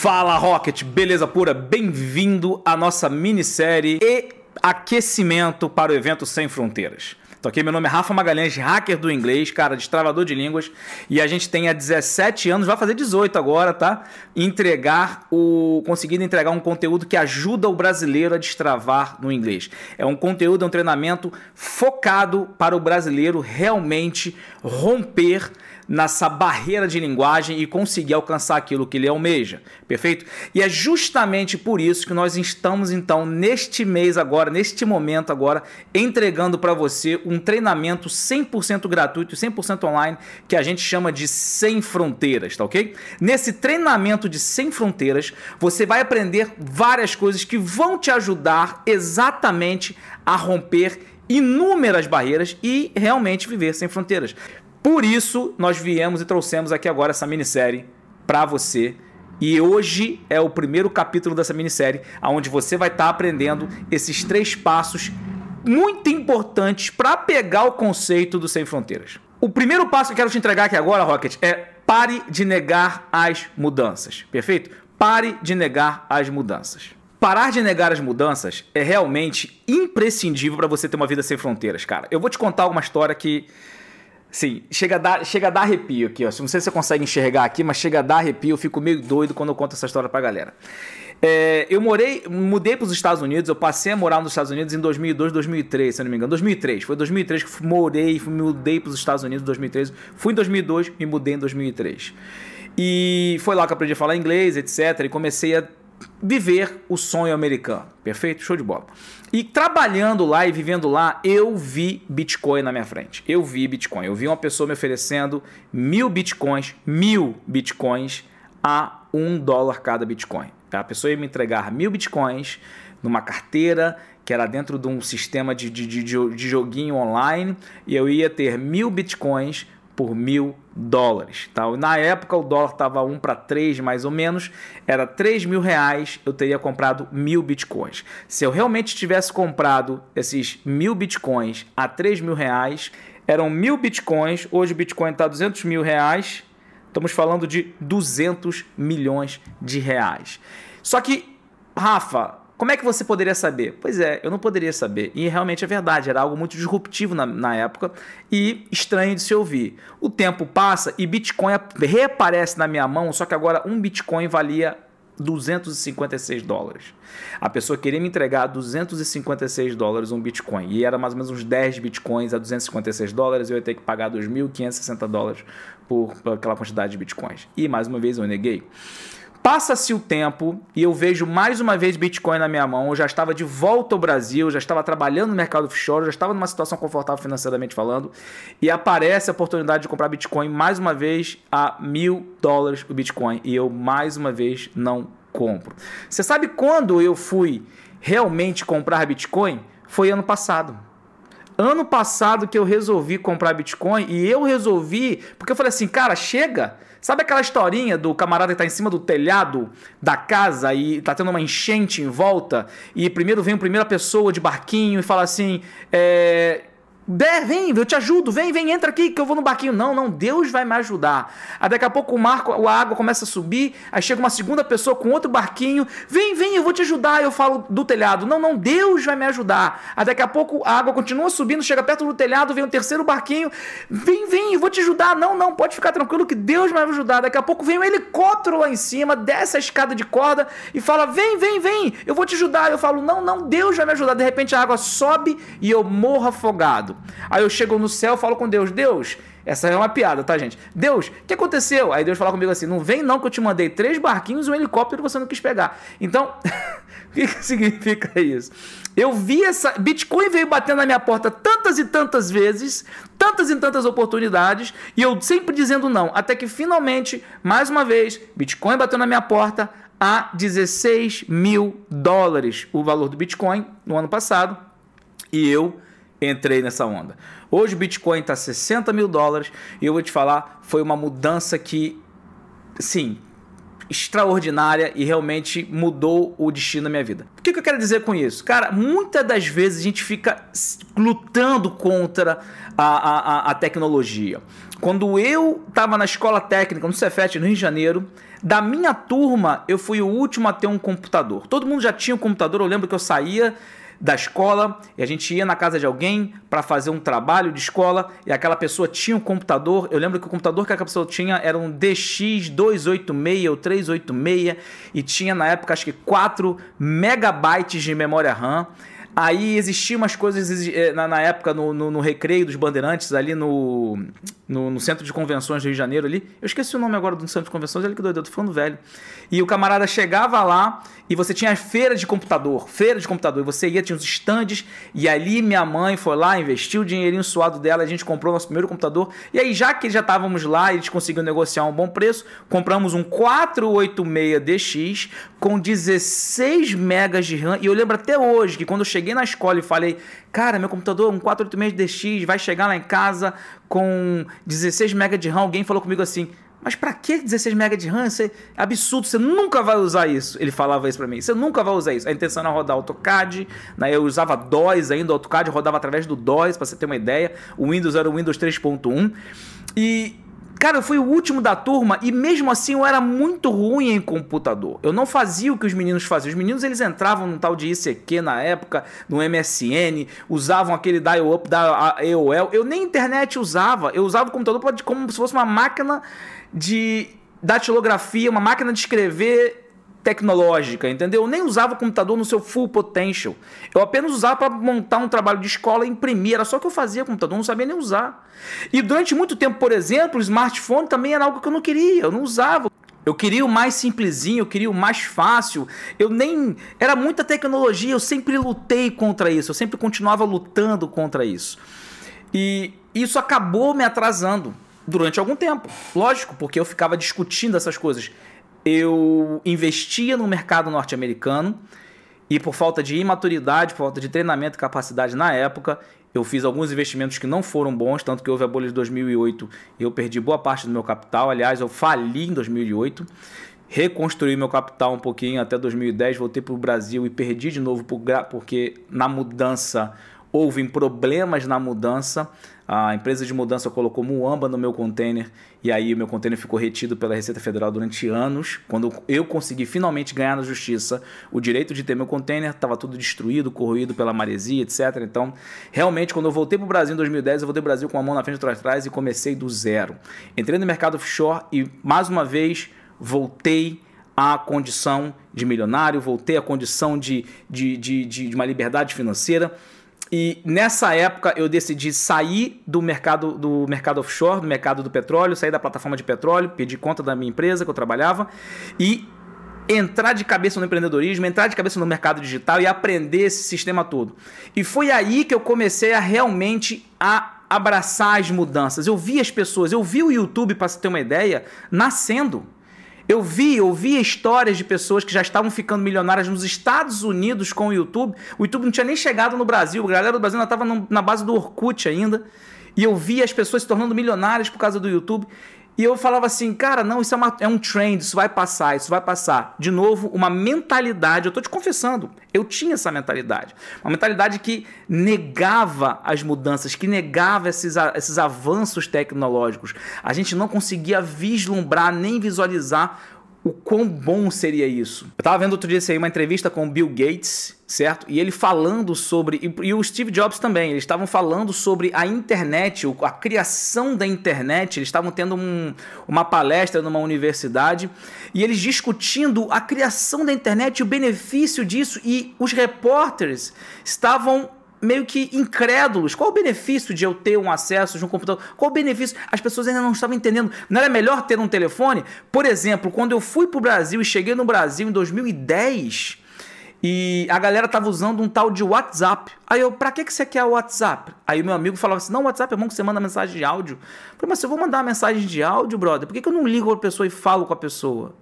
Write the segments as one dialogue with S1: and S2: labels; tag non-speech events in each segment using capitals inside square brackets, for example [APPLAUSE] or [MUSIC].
S1: Fala Rocket, beleza pura? Bem-vindo à nossa minissérie e aquecimento para o evento Sem Fronteiras. Tô aqui, meu nome é Rafa Magalhães, hacker do inglês, cara, destravador de línguas, e a gente tem há 17 anos, vai fazer 18 agora, tá? Entregar o. conseguindo entregar um conteúdo que ajuda o brasileiro a destravar no inglês. É um conteúdo, é um treinamento focado para o brasileiro realmente romper nessa barreira de linguagem e conseguir alcançar aquilo que ele almeja, perfeito? E é justamente por isso que nós estamos então neste mês agora, neste momento agora, entregando para você um treinamento 100% gratuito, 100% online, que a gente chama de Sem Fronteiras, tá ok? Nesse treinamento de Sem Fronteiras, você vai aprender várias coisas que vão te ajudar exatamente a romper inúmeras barreiras e realmente viver sem fronteiras. Por isso, nós viemos e trouxemos aqui agora essa minissérie para você. E hoje é o primeiro capítulo dessa minissérie, onde você vai estar tá aprendendo esses três passos muito importantes para pegar o conceito do Sem Fronteiras. O primeiro passo que eu quero te entregar aqui agora, Rocket, é pare de negar as mudanças. Perfeito? Pare de negar as mudanças. Parar de negar as mudanças é realmente imprescindível para você ter uma vida sem fronteiras, cara. Eu vou te contar uma história que Sim, chega a, dar, chega a dar arrepio aqui, ó. Não sei se você consegue enxergar aqui, mas chega a dar arrepio. Eu fico meio doido quando eu conto essa história pra galera. É, eu morei, mudei para os Estados Unidos, eu passei a morar nos Estados Unidos em 2002, 2003, se não me engano. 2003, foi 2003 que morei, fui, mudei para os Estados Unidos em 2003. Fui em 2002 e mudei em 2003. E foi lá que eu aprendi a falar inglês, etc. E comecei a viver o sonho americano. Perfeito? Show de bola. E trabalhando lá e vivendo lá, eu vi Bitcoin na minha frente. Eu vi Bitcoin. Eu vi uma pessoa me oferecendo mil Bitcoins, mil Bitcoins a um dólar cada Bitcoin. A pessoa ia me entregar mil Bitcoins numa carteira que era dentro de um sistema de, de, de, de joguinho online e eu ia ter mil Bitcoins por mil dólares. Tá? Na época o dólar estava 1 para 3 mais ou menos, era 3 mil reais, eu teria comprado mil bitcoins. Se eu realmente tivesse comprado esses mil bitcoins a 3 mil reais, eram mil bitcoins, hoje o bitcoin está 200 mil reais, estamos falando de 200 milhões de reais. Só que, Rafa, como é que você poderia saber? Pois é, eu não poderia saber. E realmente é verdade, era algo muito disruptivo na, na época e estranho de se ouvir. O tempo passa e Bitcoin reaparece na minha mão, só que agora um Bitcoin valia 256 dólares. A pessoa queria me entregar 256 dólares um Bitcoin. E era mais ou menos uns 10 Bitcoins a 256 dólares. Eu ia ter que pagar 2.560 dólares por, por aquela quantidade de Bitcoins. E mais uma vez eu neguei. Passa-se o tempo e eu vejo mais uma vez Bitcoin na minha mão. Eu já estava de volta ao Brasil, já estava trabalhando no mercado offshore, já estava numa situação confortável financeiramente falando. E aparece a oportunidade de comprar Bitcoin mais uma vez a mil dólares o Bitcoin. E eu mais uma vez não compro. Você sabe quando eu fui realmente comprar Bitcoin? Foi ano passado. Ano passado que eu resolvi comprar Bitcoin e eu resolvi, porque eu falei assim, cara, chega Sabe aquela historinha do camarada que tá em cima do telhado da casa e tá tendo uma enchente em volta? E primeiro vem a primeira pessoa de barquinho e fala assim: é, Der, vem, eu te ajudo, vem, vem, entra aqui que eu vou no barquinho. Não, não, Deus vai me ajudar. Aí daqui a pouco o mar, a água começa a subir, aí chega uma segunda pessoa com outro barquinho. Vem, vem, eu vou te ajudar. Eu falo do telhado. Não, não, Deus vai me ajudar. Aí daqui a pouco a água continua subindo, chega perto do telhado, vem um terceiro barquinho. Vem, vem, eu vou te ajudar. Não, não, pode ficar tranquilo que Deus vai me ajudar. Daqui a pouco vem um helicóptero lá em cima, desce a escada de corda e fala: Vem, vem, vem, eu vou te ajudar. Eu falo: Não, não, Deus vai me ajudar. De repente a água sobe e eu morro afogado. Aí eu chego no céu falo com Deus: Deus, essa é uma piada, tá, gente? Deus, o que aconteceu? Aí Deus fala comigo assim: não vem não que eu te mandei três barquinhos e um helicóptero que você não quis pegar. Então, [LAUGHS] o que, que significa isso? Eu vi essa. Bitcoin veio batendo na minha porta tantas e tantas vezes, tantas e tantas oportunidades, e eu sempre dizendo não. Até que finalmente, mais uma vez, Bitcoin bateu na minha porta a 16 mil dólares o valor do Bitcoin no ano passado. E eu entrei nessa onda. Hoje o Bitcoin está 60 mil dólares e eu vou te falar, foi uma mudança que, sim, extraordinária e realmente mudou o destino da minha vida. O que, que eu quero dizer com isso? Cara, muitas das vezes a gente fica lutando contra a, a, a tecnologia. Quando eu estava na escola técnica, no Cefet, no Rio de Janeiro, da minha turma, eu fui o último a ter um computador. Todo mundo já tinha um computador. Eu lembro que eu saía da escola e a gente ia na casa de alguém para fazer um trabalho de escola e aquela pessoa tinha um computador. Eu lembro que o computador que aquela pessoa tinha era um DX286 ou 386 e tinha na época acho que 4 megabytes de memória RAM. Aí existiam umas coisas eh, na, na época no, no, no, recreio dos bandeirantes, ali no, no, no, centro de convenções do Rio de Janeiro ali. Eu esqueci o nome agora do centro de convenções, ele que doido, eu tô falando velho. E o camarada chegava lá e você tinha feira de computador, feira de computador, e você ia, tinha os estandes, e ali minha mãe foi lá, investiu o dinheirinho suado dela, a gente comprou nosso primeiro computador. E aí, já que já estávamos lá, eles conseguiram negociar um bom preço, compramos um 486DX com 16 megas de RAM. E eu lembro até hoje que quando eu cheguei na escola e falei, cara, meu computador é um 486DX, vai chegar lá em casa com 16 megas de RAM, alguém falou comigo assim mas para que 16 MB de RAM? Isso é absurdo, você nunca vai usar isso. Ele falava isso para mim. Você nunca vai usar isso. A intenção era rodar AutoCAD, né? eu usava DOS ainda, o AutoCAD rodava através do DOS, para você ter uma ideia. O Windows era o Windows 3.1. E Cara, eu fui o último da turma e mesmo assim eu era muito ruim em computador. Eu não fazia o que os meninos faziam. Os meninos eles entravam no tal de ICQ na época, no MSN, usavam aquele dial-up da AOL. Eu nem internet usava. Eu usava o computador como se fosse uma máquina de datilografia, uma máquina de escrever tecnológica, entendeu? Eu nem usava o computador no seu full potential. Eu apenas usava para montar um trabalho de escola e imprimir. Era só que eu fazia computador, não sabia nem usar. E durante muito tempo, por exemplo, o smartphone também era algo que eu não queria, eu não usava. Eu queria o mais simplesinho, eu queria o mais fácil. Eu nem. Era muita tecnologia, eu sempre lutei contra isso, eu sempre continuava lutando contra isso. E isso acabou me atrasando durante algum tempo. Lógico, porque eu ficava discutindo essas coisas. Eu investia no mercado norte-americano e por falta de imaturidade, por falta de treinamento e capacidade na época, eu fiz alguns investimentos que não foram bons, tanto que houve a bolha de 2008 e eu perdi boa parte do meu capital. Aliás, eu fali em 2008 reconstruí meu capital um pouquinho até 2010, voltei para o Brasil e perdi de novo porque na mudança houve problemas na mudança. A empresa de mudança colocou muamba no meu container e aí o meu container ficou retido pela Receita Federal durante anos. Quando eu consegui finalmente ganhar na justiça o direito de ter meu container, estava tudo destruído, corroído pela maresia, etc. Então, realmente, quando eu voltei para o Brasil em 2010, eu voltei para o Brasil com a mão na frente e outra atrás e comecei do zero. Entrei no mercado offshore e, mais uma vez, voltei à condição de milionário, voltei à condição de, de, de, de, de uma liberdade financeira e nessa época eu decidi sair do mercado do mercado offshore, do mercado do petróleo, sair da plataforma de petróleo, pedir conta da minha empresa que eu trabalhava e entrar de cabeça no empreendedorismo, entrar de cabeça no mercado digital e aprender esse sistema todo. E foi aí que eu comecei a realmente a abraçar as mudanças. Eu vi as pessoas, eu vi o YouTube, para você ter uma ideia, nascendo. Eu vi, ouvi histórias de pessoas que já estavam ficando milionárias nos Estados Unidos com o YouTube. O YouTube não tinha nem chegado no Brasil. A galera do Brasil ainda estava na base do Orkut ainda. E eu vi as pessoas se tornando milionárias por causa do YouTube. E eu falava assim, cara, não, isso é, uma, é, um trend, isso vai passar, isso vai passar. De novo, uma mentalidade, eu tô te confessando, eu tinha essa mentalidade. Uma mentalidade que negava as mudanças, que negava esses, esses avanços tecnológicos. A gente não conseguia vislumbrar nem visualizar o quão bom seria isso. Eu estava vendo outro dia aí uma entrevista com o Bill Gates, certo? E ele falando sobre. E, e o Steve Jobs também, eles estavam falando sobre a internet, a criação da internet. Eles estavam tendo um, uma palestra numa universidade e eles discutindo a criação da internet o benefício disso. E os repórteres estavam meio que incrédulos. Qual o benefício de eu ter um acesso de um computador? Qual o benefício? As pessoas ainda não estavam entendendo. Não era melhor ter um telefone? Por exemplo, quando eu fui para o Brasil e cheguei no Brasil em 2010 e a galera tava usando um tal de WhatsApp. Aí eu, pra que, que você quer o WhatsApp? Aí o meu amigo falava assim: não, WhatsApp é bom que você manda mensagem de áudio. Eu falei, mas se eu vou mandar uma mensagem de áudio, brother, por que, que eu não ligo a pessoa e falo com a pessoa?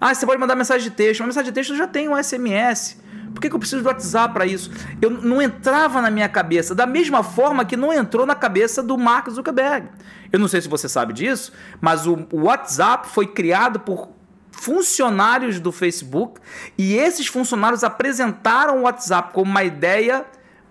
S1: Ah, você pode mandar mensagem de texto. Uma mensagem de texto eu já tenho um SMS. Por que, que eu preciso do WhatsApp para isso? Eu não entrava na minha cabeça, da mesma forma que não entrou na cabeça do Mark Zuckerberg. Eu não sei se você sabe disso, mas o WhatsApp foi criado por funcionários do Facebook e esses funcionários apresentaram o WhatsApp como uma ideia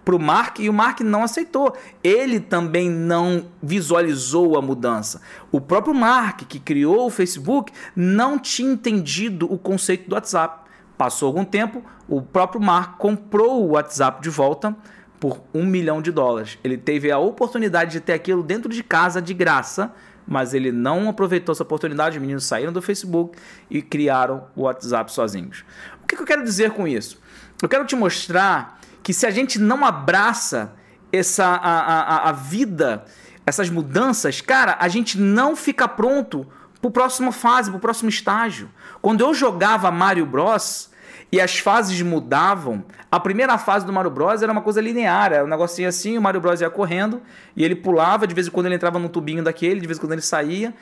S1: para o Mark e o Mark não aceitou. Ele também não visualizou a mudança. O próprio Mark, que criou o Facebook, não tinha entendido o conceito do WhatsApp. Passou algum tempo, o próprio Mark comprou o WhatsApp de volta por um milhão de dólares. Ele teve a oportunidade de ter aquilo dentro de casa de graça, mas ele não aproveitou essa oportunidade. Os meninos saíram do Facebook e criaram o WhatsApp sozinhos. O que eu quero dizer com isso? Eu quero te mostrar que se a gente não abraça essa a, a, a vida, essas mudanças, cara, a gente não fica pronto a próxima fase, para o próximo estágio. Quando eu jogava Mario Bros e as fases mudavam, a primeira fase do Mario Bros era uma coisa linear, era um negocinho assim, o Mario Bros ia correndo e ele pulava, de vez em quando ele entrava num tubinho daquele, de vez em quando ele saía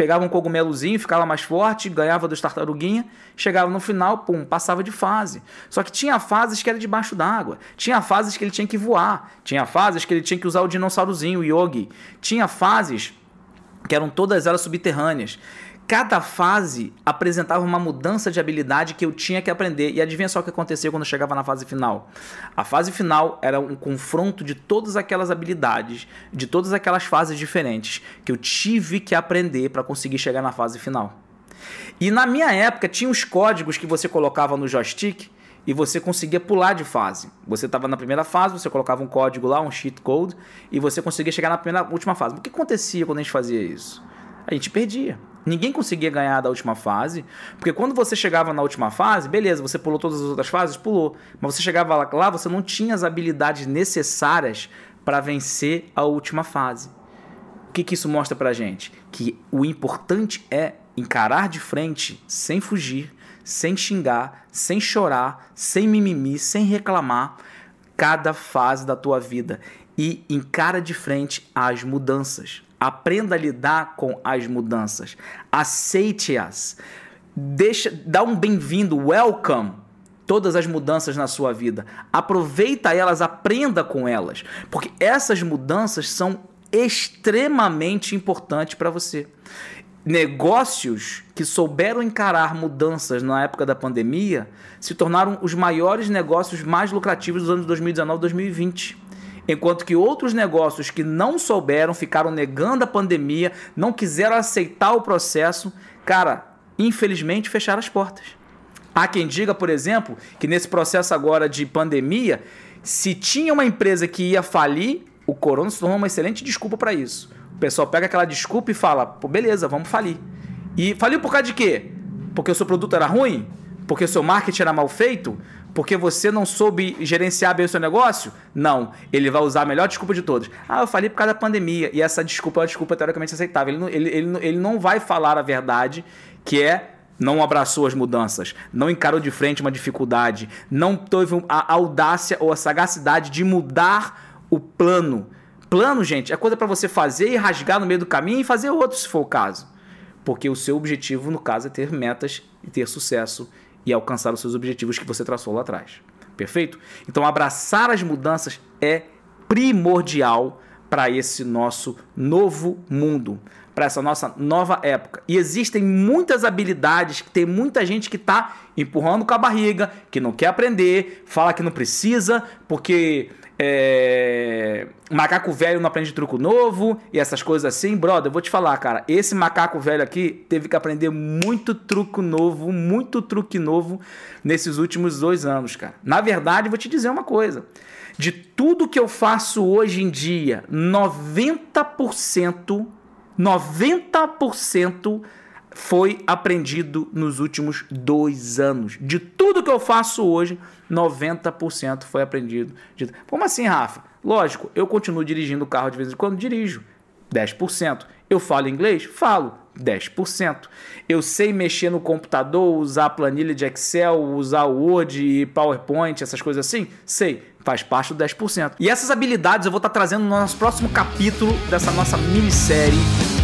S1: pegava um cogumelozinho, ficava mais forte, ganhava dos tartaruguinha, chegava no final, pum, passava de fase. Só que tinha fases que era debaixo d'água, tinha fases que ele tinha que voar, tinha fases que ele tinha que usar o dinossaurozinho, o Yogi, tinha fases que eram todas elas subterrâneas cada fase apresentava uma mudança de habilidade que eu tinha que aprender. E adivinha só o que aconteceu quando eu chegava na fase final? A fase final era um confronto de todas aquelas habilidades, de todas aquelas fases diferentes que eu tive que aprender para conseguir chegar na fase final. E na minha época tinha os códigos que você colocava no joystick e você conseguia pular de fase. Você estava na primeira fase, você colocava um código lá, um cheat code, e você conseguia chegar na primeira, última fase. O que acontecia quando a gente fazia isso? A gente perdia. Ninguém conseguia ganhar da última fase, porque quando você chegava na última fase, beleza, você pulou todas as outras fases, pulou, mas você chegava lá, você não tinha as habilidades necessárias para vencer a última fase. O que, que isso mostra pra gente? Que o importante é encarar de frente, sem fugir, sem xingar, sem chorar, sem mimimi, sem reclamar, cada fase da tua vida e encara de frente as mudanças. Aprenda a lidar com as mudanças. Aceite-as. Deixa, dá um bem-vindo, welcome todas as mudanças na sua vida. Aproveita elas, aprenda com elas, porque essas mudanças são extremamente importantes para você. Negócios que souberam encarar mudanças na época da pandemia se tornaram os maiores negócios mais lucrativos dos anos 2019 e 2020 enquanto que outros negócios que não souberam, ficaram negando a pandemia, não quiseram aceitar o processo, cara, infelizmente fecharam as portas. Há quem diga, por exemplo, que nesse processo agora de pandemia, se tinha uma empresa que ia falir, o corona se tornou uma excelente desculpa para isso. O pessoal pega aquela desculpa e fala: pô, beleza, vamos falir. E faliu por causa de quê? Porque o seu produto era ruim? Porque o seu marketing era mal feito? Porque você não soube gerenciar bem o seu negócio? Não. Ele vai usar a melhor desculpa de todas. Ah, eu falei por causa da pandemia. E essa desculpa é uma desculpa teoricamente aceitável. Ele não, ele, ele, ele não vai falar a verdade, que é não abraçou as mudanças, não encarou de frente uma dificuldade, não teve a audácia ou a sagacidade de mudar o plano. Plano, gente, é coisa para você fazer e rasgar no meio do caminho e fazer outro, se for o caso. Porque o seu objetivo, no caso, é ter metas e ter sucesso e alcançar os seus objetivos que você traçou lá atrás. Perfeito? Então, abraçar as mudanças é primordial para esse nosso novo mundo, para essa nossa nova época. E existem muitas habilidades que tem muita gente que está empurrando com a barriga, que não quer aprender, fala que não precisa, porque é... Macaco velho não aprende truco novo e essas coisas assim. Brother, eu vou te falar, cara. Esse macaco velho aqui teve que aprender muito truco novo, muito truque novo nesses últimos dois anos, cara. Na verdade, vou te dizer uma coisa. De tudo que eu faço hoje em dia, 90%, 90% foi aprendido nos últimos dois anos. De tudo que eu faço hoje, 90% foi aprendido. Como assim, Rafa? Lógico, eu continuo dirigindo o carro de vez em quando, dirijo. 10%. Eu falo inglês? Falo. 10%. Eu sei mexer no computador, usar planilha de Excel, usar Word e PowerPoint, essas coisas assim? Sei. Faz parte do 10%. E essas habilidades eu vou estar trazendo no nosso próximo capítulo dessa nossa minissérie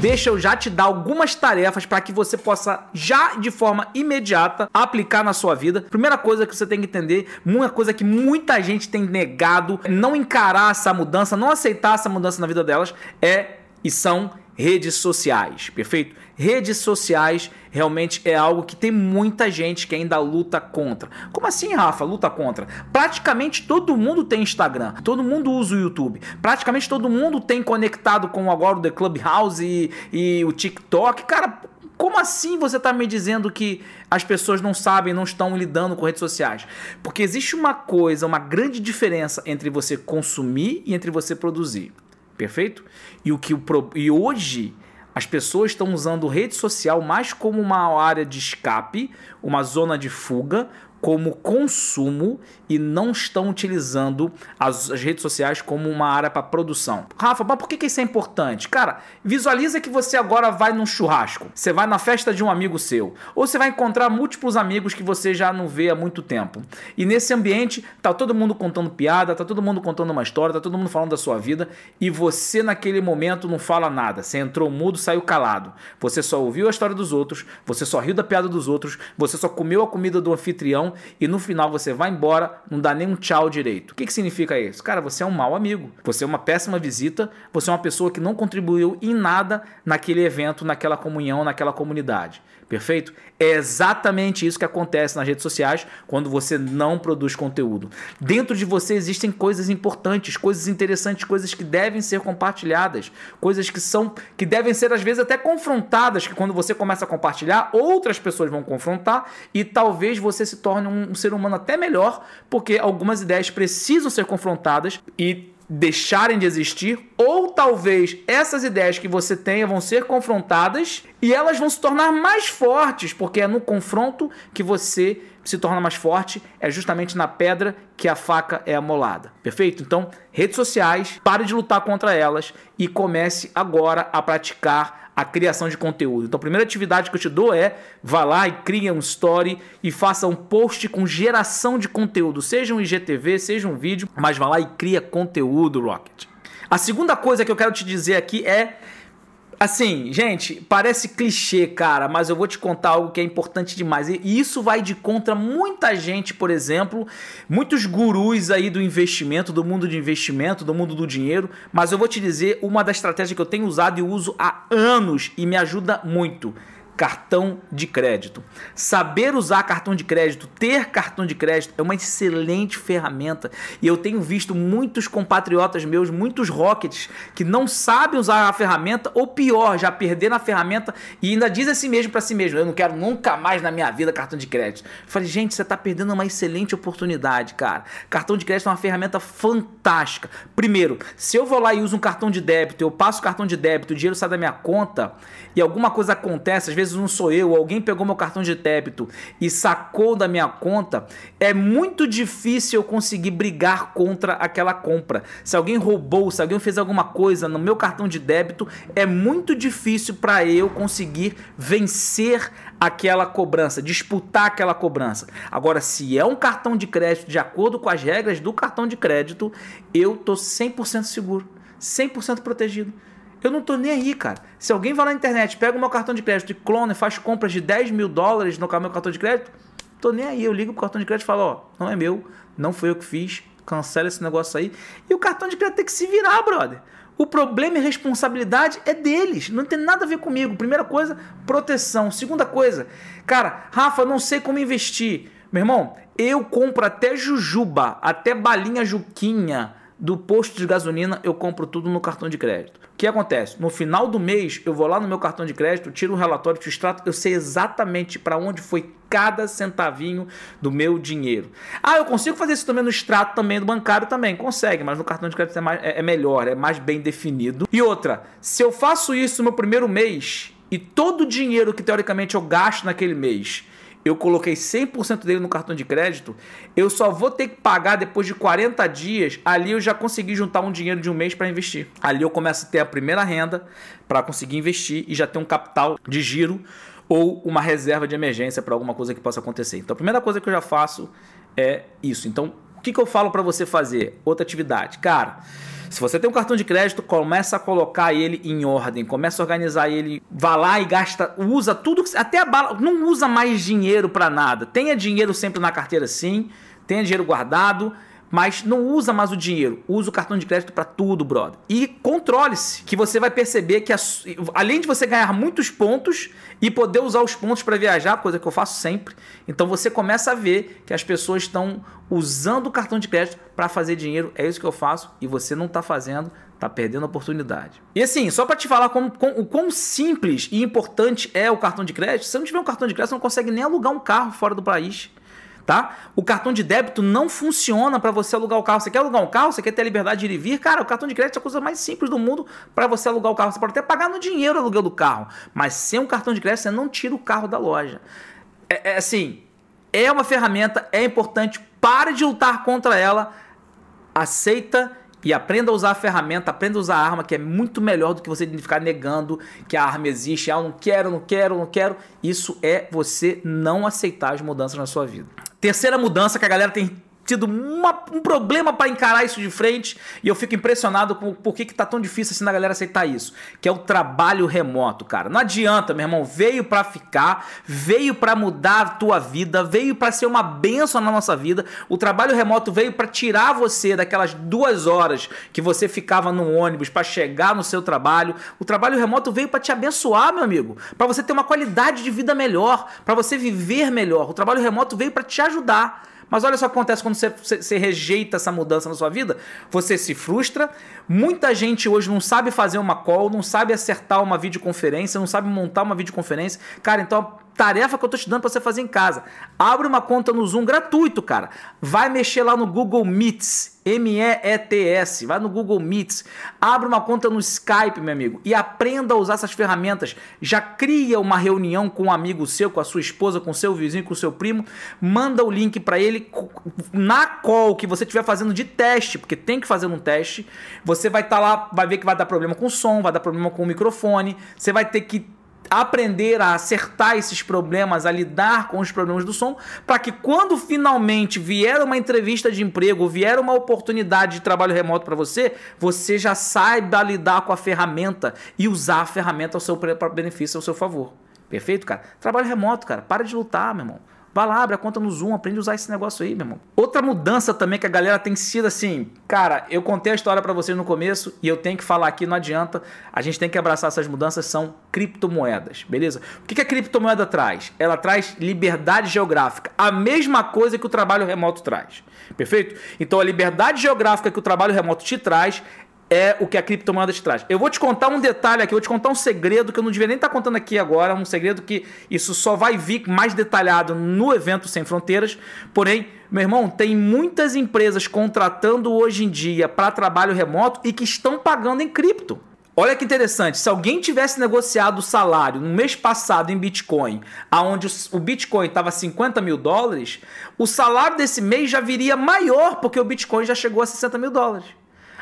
S1: deixa eu já te dar algumas tarefas para que você possa já de forma imediata aplicar na sua vida. Primeira coisa que você tem que entender, uma coisa que muita gente tem negado, não encarar essa mudança, não aceitar essa mudança na vida delas é e são redes sociais, perfeito? Redes sociais realmente é algo que tem muita gente que ainda luta contra. Como assim, Rafa? Luta contra? Praticamente todo mundo tem Instagram, todo mundo usa o YouTube, praticamente todo mundo tem conectado com agora o The Clubhouse e, e o TikTok. Cara, como assim você está me dizendo que as pessoas não sabem, não estão lidando com redes sociais? Porque existe uma coisa, uma grande diferença entre você consumir e entre você produzir. Perfeito? E o que o e hoje as pessoas estão usando rede social mais como uma área de escape, uma zona de fuga, como consumo e não estão utilizando as, as redes sociais como uma área para produção. Rafa, mas por que, que isso é importante? Cara, visualiza que você agora vai num churrasco, você vai na festa de um amigo seu, ou você vai encontrar múltiplos amigos que você já não vê há muito tempo. E nesse ambiente tá todo mundo contando piada, tá todo mundo contando uma história, tá todo mundo falando da sua vida e você naquele momento não fala nada. Você entrou mudo, saiu calado. Você só ouviu a história dos outros, você só riu da piada dos outros, você só comeu a comida do anfitrião e no final você vai embora, não dá nem um tchau direito. O que, que significa isso? Cara, você é um mau amigo, você é uma péssima visita, você é uma pessoa que não contribuiu em nada naquele evento, naquela comunhão, naquela comunidade. Perfeito? É exatamente isso que acontece nas redes sociais quando você não produz conteúdo. Dentro de você existem coisas importantes, coisas interessantes, coisas que devem ser compartilhadas, coisas que são que devem ser às vezes até confrontadas, que quando você começa a compartilhar, outras pessoas vão confrontar e talvez você se torne um, ser humano até melhor, porque algumas ideias precisam ser confrontadas e deixarem de existir, ou talvez essas ideias que você tenha vão ser confrontadas e elas vão se tornar mais fortes, porque é no confronto que você se torna mais forte, é justamente na pedra que a faca é amolada. Perfeito? Então, redes sociais, pare de lutar contra elas e comece agora a praticar a criação de conteúdo. Então, a primeira atividade que eu te dou é vá lá e crie um story e faça um post com geração de conteúdo, seja um IGTV, seja um vídeo, mas vá lá e cria conteúdo, Rocket. A segunda coisa que eu quero te dizer aqui é Assim, gente, parece clichê, cara, mas eu vou te contar algo que é importante demais. E isso vai de contra muita gente, por exemplo, muitos gurus aí do investimento, do mundo de investimento, do mundo do dinheiro. Mas eu vou te dizer uma das estratégias que eu tenho usado e uso há anos e me ajuda muito cartão de crédito. Saber usar cartão de crédito, ter cartão de crédito é uma excelente ferramenta e eu tenho visto muitos compatriotas meus, muitos rockets que não sabem usar a ferramenta ou pior, já perderam a ferramenta e ainda diz assim mesmo para si mesmo, eu não quero nunca mais na minha vida cartão de crédito. Eu falei, gente, você está perdendo uma excelente oportunidade, cara. Cartão de crédito é uma ferramenta fantástica. Primeiro, se eu vou lá e uso um cartão de débito, eu passo o cartão de débito, o dinheiro sai da minha conta e alguma coisa acontece, às vezes vezes não sou eu, alguém pegou meu cartão de débito e sacou da minha conta, é muito difícil eu conseguir brigar contra aquela compra. Se alguém roubou, se alguém fez alguma coisa no meu cartão de débito, é muito difícil para eu conseguir vencer aquela cobrança, disputar aquela cobrança. Agora, se é um cartão de crédito de acordo com as regras do cartão de crédito, eu tô 100% seguro, 100% protegido. Eu não tô nem aí, cara. Se alguém vai na internet, pega o meu cartão de crédito e clona e faz compras de 10 mil dólares no meu cartão de crédito, tô nem aí. Eu ligo pro cartão de crédito e falo, ó, não é meu, não foi eu que fiz, cancela esse negócio aí. E o cartão de crédito tem que se virar, brother. O problema e responsabilidade é deles, não tem nada a ver comigo. Primeira coisa, proteção. Segunda coisa, cara, Rafa, não sei como investir. Meu irmão, eu compro até jujuba, até balinha juquinha do posto de gasolina, eu compro tudo no cartão de crédito. O que acontece? No final do mês, eu vou lá no meu cartão de crédito, tiro um relatório, te extrato, eu sei exatamente para onde foi cada centavinho do meu dinheiro. Ah, eu consigo fazer isso também no extrato também do bancário também, consegue, mas no cartão de crédito é, mais, é, é melhor, é mais bem definido. E outra, se eu faço isso no meu primeiro mês e todo o dinheiro que teoricamente eu gasto naquele mês eu coloquei 100% dele no cartão de crédito, eu só vou ter que pagar depois de 40 dias. Ali eu já consegui juntar um dinheiro de um mês para investir. Ali eu começo a ter a primeira renda para conseguir investir e já ter um capital de giro ou uma reserva de emergência para alguma coisa que possa acontecer. Então a primeira coisa que eu já faço é isso. Então o que, que eu falo para você fazer? Outra atividade. Cara, se você tem um cartão de crédito, começa a colocar ele em ordem, começa a organizar ele, vá lá e gasta, usa tudo, até a bala, não usa mais dinheiro para nada. Tenha dinheiro sempre na carteira sim, tenha dinheiro guardado, mas não usa mais o dinheiro, usa o cartão de crédito para tudo, brother. E controle-se, que você vai perceber que a, além de você ganhar muitos pontos e poder usar os pontos para viajar, coisa que eu faço sempre, então você começa a ver que as pessoas estão usando o cartão de crédito para fazer dinheiro. É isso que eu faço e você não está fazendo, tá perdendo a oportunidade. E assim, só para te falar como, como, o quão simples e importante é o cartão de crédito, se você não tiver um cartão de crédito, você não consegue nem alugar um carro fora do país tá? O cartão de débito não funciona para você alugar o carro. Você quer alugar um carro? Você quer ter a liberdade de ir e vir? Cara, o cartão de crédito é a coisa mais simples do mundo para você alugar o carro. Você pode até pagar no dinheiro o aluguel do carro, mas sem um cartão de crédito você não tira o carro da loja. É, é assim, é uma ferramenta, é importante. Pare de lutar contra ela. Aceita e aprenda a usar a ferramenta, aprenda a usar a arma, que é muito melhor do que você ficar negando que a arma existe. Ah, eu não quero, não quero, não quero. Isso é você não aceitar as mudanças na sua vida. Terceira mudança que a galera tem tido uma, um problema para encarar isso de frente e eu fico impressionado com por que, que tá tão difícil assim da galera aceitar isso, que é o trabalho remoto, cara. Não adianta, meu irmão, veio para ficar, veio para mudar a tua vida, veio para ser uma benção na nossa vida. O trabalho remoto veio para tirar você daquelas duas horas que você ficava no ônibus para chegar no seu trabalho. O trabalho remoto veio para te abençoar, meu amigo, para você ter uma qualidade de vida melhor, para você viver melhor. O trabalho remoto veio para te ajudar. Mas olha só o que acontece quando você, você, você, rejeita essa mudança na sua vida. Você se frustra. Muita gente hoje não sabe fazer uma call, não sabe acertar uma videoconferência, não sabe montar uma videoconferência. Cara, então tarefa que eu tô te dando para você fazer em casa. Abre uma conta no Zoom gratuito, cara. Vai mexer lá no Google Meets, M-E-E-T-S. Vai no Google Meets. Abre uma conta no Skype, meu amigo, e aprenda a usar essas ferramentas. Já cria uma reunião com um amigo seu, com a sua esposa, com o seu vizinho, com o seu primo. Manda o link para ele na call que você estiver fazendo de teste, porque tem que fazer um teste. Você vai estar tá lá, vai ver que vai dar problema com o som, vai dar problema com o microfone. Você vai ter que aprender a acertar esses problemas, a lidar com os problemas do som, para que quando finalmente vier uma entrevista de emprego, vier uma oportunidade de trabalho remoto para você, você já saiba lidar com a ferramenta e usar a ferramenta ao seu benefício, ao seu favor. Perfeito, cara? Trabalho remoto, cara. Para de lutar, meu irmão. Vai lá, abre a conta no Zoom, aprende a usar esse negócio aí, meu irmão. Outra mudança também que a galera tem sido assim, cara, eu contei a história para vocês no começo e eu tenho que falar aqui, não adianta. A gente tem que abraçar essas mudanças, são criptomoedas, beleza? O que a criptomoeda traz? Ela traz liberdade geográfica, a mesma coisa que o trabalho remoto traz. Perfeito? Então a liberdade geográfica que o trabalho remoto te traz é o que a criptomoeda te traz. Eu vou te contar um detalhe aqui, eu vou te contar um segredo que eu não devia nem estar contando aqui agora, um segredo que isso só vai vir mais detalhado no evento Sem Fronteiras. Porém, meu irmão, tem muitas empresas contratando hoje em dia para trabalho remoto e que estão pagando em cripto. Olha que interessante, se alguém tivesse negociado o salário no mês passado em Bitcoin, aonde o Bitcoin estava 50 mil dólares, o salário desse mês já viria maior, porque o Bitcoin já chegou a 60 mil dólares.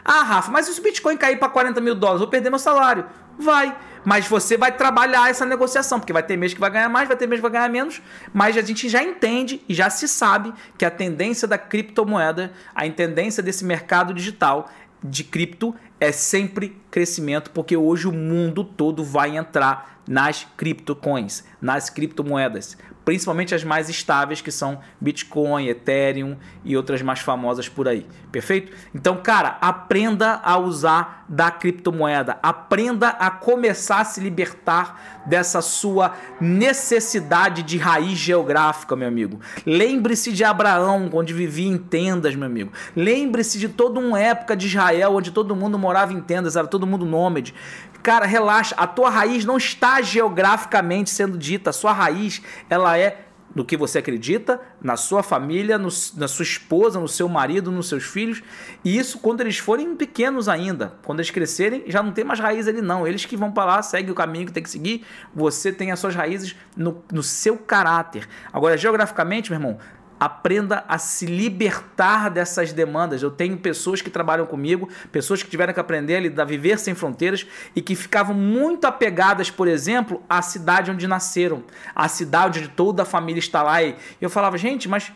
S1: Ah, Rafa, mas se o Bitcoin cair para 40 mil dólares, vou perder meu salário. Vai. Mas você vai trabalhar essa negociação, porque vai ter mês que vai ganhar mais, vai ter mês que vai ganhar menos. Mas a gente já entende e já se sabe que a tendência da criptomoeda, a tendência desse mercado digital de cripto é sempre crescimento, porque hoje o mundo todo vai entrar nas criptocoins, nas criptomoedas principalmente as mais estáveis, que são Bitcoin, Ethereum e outras mais famosas por aí. Perfeito? Então, cara, aprenda a usar da criptomoeda, aprenda a começar a se libertar dessa sua necessidade de raiz geográfica, meu amigo. Lembre-se de Abraão, onde vivia em tendas, meu amigo. Lembre-se de toda uma época de Israel, onde todo mundo morava em tendas, era todo mundo nômade. Cara, relaxa, a tua raiz não está geograficamente sendo dita, a sua raiz, ela é no que você acredita, na sua família, no, na sua esposa, no seu marido, nos seus filhos. E isso quando eles forem pequenos ainda. Quando eles crescerem, já não tem mais raiz ali, não. Eles que vão para lá, seguem o caminho que tem que seguir. Você tem as suas raízes no, no seu caráter. Agora, geograficamente, meu irmão, aprenda a se libertar dessas demandas. Eu tenho pessoas que trabalham comigo, pessoas que tiveram que aprender a lidar, viver sem fronteiras e que ficavam muito apegadas, por exemplo, à cidade onde nasceram, à cidade onde toda a família está lá. E eu falava, gente, mas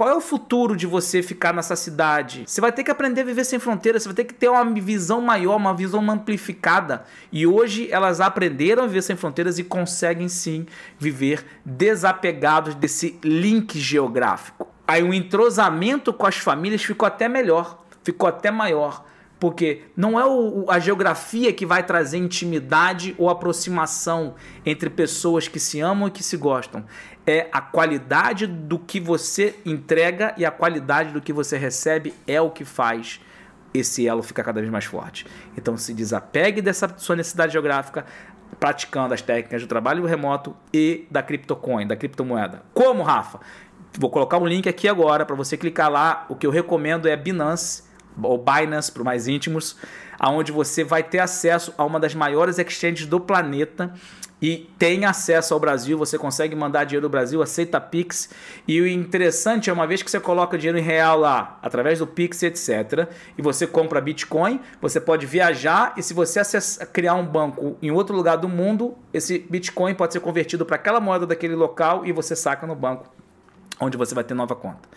S1: qual é o futuro de você ficar nessa cidade? Você vai ter que aprender a viver sem fronteiras, você vai ter que ter uma visão maior, uma visão amplificada. E hoje elas aprenderam a viver sem fronteiras e conseguem sim viver desapegados desse link geográfico. Aí o entrosamento com as famílias ficou até melhor, ficou até maior. Porque não é o, a geografia que vai trazer intimidade ou aproximação entre pessoas que se amam e que se gostam. É a qualidade do que você entrega e a qualidade do que você recebe é o que faz esse elo ficar cada vez mais forte. Então se desapegue dessa sua necessidade geográfica, praticando as técnicas do trabalho remoto e da criptocoin, da criptomoeda. Como, Rafa? Vou colocar um link aqui agora para você clicar lá. O que eu recomendo é Binance ou Binance para mais íntimos, aonde você vai ter acesso a uma das maiores exchanges do planeta e tem acesso ao Brasil, você consegue mandar dinheiro do Brasil, aceita Pix. E o interessante é uma vez que você coloca dinheiro em real lá, através do Pix, etc, e você compra Bitcoin, você pode viajar e se você criar um banco em outro lugar do mundo, esse Bitcoin pode ser convertido para aquela moeda daquele local e você saca no banco, onde você vai ter nova conta.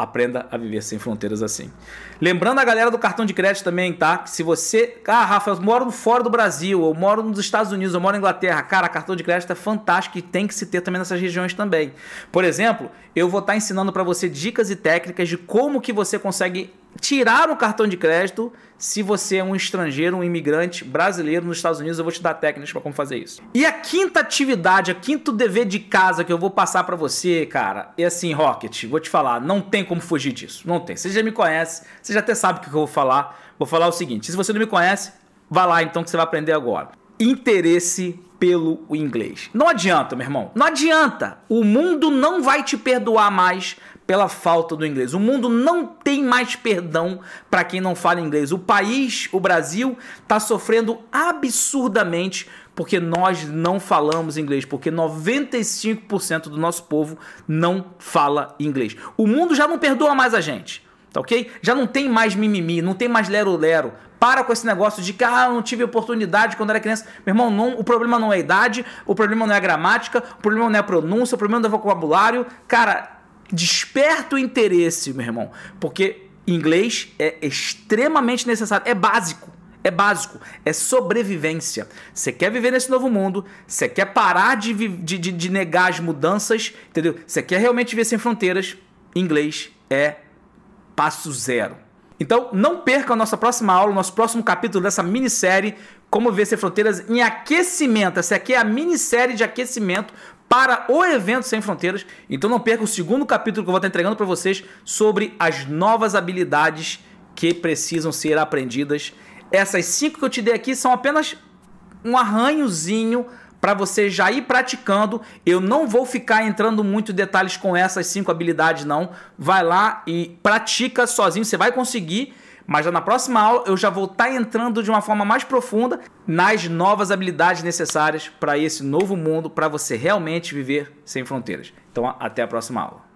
S1: Aprenda a viver sem fronteiras assim. Lembrando a galera do cartão de crédito também, tá? Que se você. Ah, Rafa, eu moro fora do Brasil, eu moro nos Estados Unidos, eu moro na Inglaterra. Cara, cartão de crédito é fantástico e tem que se ter também nessas regiões também. Por exemplo, eu vou estar ensinando para você dicas e técnicas de como que você consegue tirar o cartão de crédito se você é um estrangeiro, um imigrante brasileiro nos Estados Unidos. Eu vou te dar técnicas para como fazer isso. E a quinta atividade, a quinto dever de casa que eu vou passar para você, cara, é assim, Rocket, vou te falar, não tem como fugir disso. Não tem. Você já me conhece, você já até sabe o que eu vou falar. Vou falar o seguinte: se você não me conhece, vá lá então que você vai aprender agora. Interesse pelo inglês. Não adianta, meu irmão. Não adianta. O mundo não vai te perdoar mais pela falta do inglês. O mundo não tem mais perdão para quem não fala inglês. O país, o Brasil, está sofrendo absurdamente porque nós não falamos inglês, porque 95% do nosso povo não fala inglês. O mundo já não perdoa mais a gente. Tá ok? Já não tem mais mimimi, não tem mais lero-lero. Para com esse negócio de que ah, não tive oportunidade quando era criança. Meu irmão, não, o problema não é a idade, o problema não é a gramática, o problema não é a pronúncia, o problema não é o vocabulário. Cara, desperta o interesse, meu irmão, porque inglês é extremamente necessário, é básico. É básico, é sobrevivência. Você quer viver nesse novo mundo, você quer parar de, de, de, de negar as mudanças, entendeu? Você quer realmente viver sem fronteiras, inglês é passo zero. Então, não perca a nossa próxima aula, nosso próximo capítulo dessa minissérie Como Vencer Fronteiras em Aquecimento. Essa aqui é a minissérie de aquecimento para o evento Sem Fronteiras. Então não perca o segundo capítulo que eu vou estar entregando para vocês sobre as novas habilidades que precisam ser aprendidas. Essas cinco que eu te dei aqui são apenas um arranhozinho para você já ir praticando. Eu não vou ficar entrando muito em detalhes com essas cinco habilidades, não. Vai lá e pratica sozinho, você vai conseguir. Mas já na próxima aula eu já vou estar tá entrando de uma forma mais profunda nas novas habilidades necessárias para esse novo mundo, para você realmente viver sem fronteiras. Então, até a próxima aula.